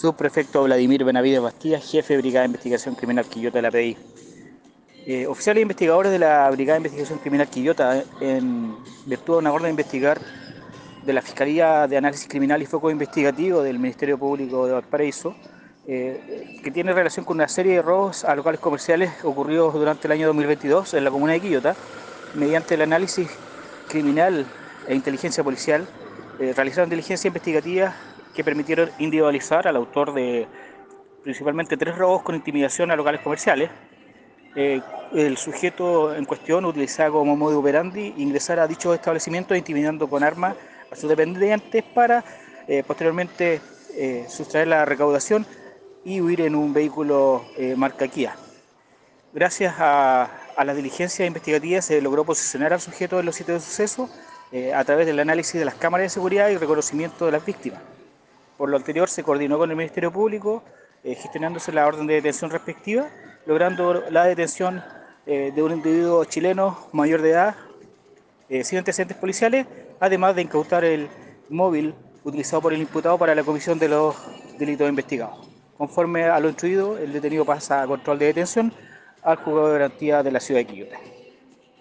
Subprefecto Vladimir Benavides Bastía, jefe de Brigada de Investigación Criminal Quillota de la PDI. Eh, oficiales investigadores de la Brigada de Investigación Criminal Quillota, en virtud de una orden de investigar de la Fiscalía de Análisis Criminal y Foco Investigativo del Ministerio Público de Valparaíso, eh, que tiene relación con una serie de robos a locales comerciales ocurridos durante el año 2022 en la comuna de Quillota, mediante el análisis criminal e inteligencia policial, eh, realizaron diligencias investigativas que permitieron individualizar al autor de principalmente tres robos con intimidación a locales comerciales. Eh, el sujeto en cuestión utilizaba como modo operandi ingresar a dichos establecimientos intimidando con armas a sus dependientes para eh, posteriormente eh, sustraer la recaudación y huir en un vehículo marca Kia. Gracias a, a las diligencias investigativas se logró posicionar al sujeto en los sitios de suceso a través del análisis de las cámaras de seguridad y reconocimiento de las víctimas. Por lo anterior, se coordinó con el Ministerio Público, eh, gestionándose la orden de detención respectiva, logrando la detención eh, de un individuo chileno mayor de edad, eh, sin antecedentes policiales, además de incautar el móvil utilizado por el imputado para la comisión de los delitos investigados. Conforme a lo instruido, el detenido pasa a control de detención al juzgado de garantía de la ciudad de Quillota.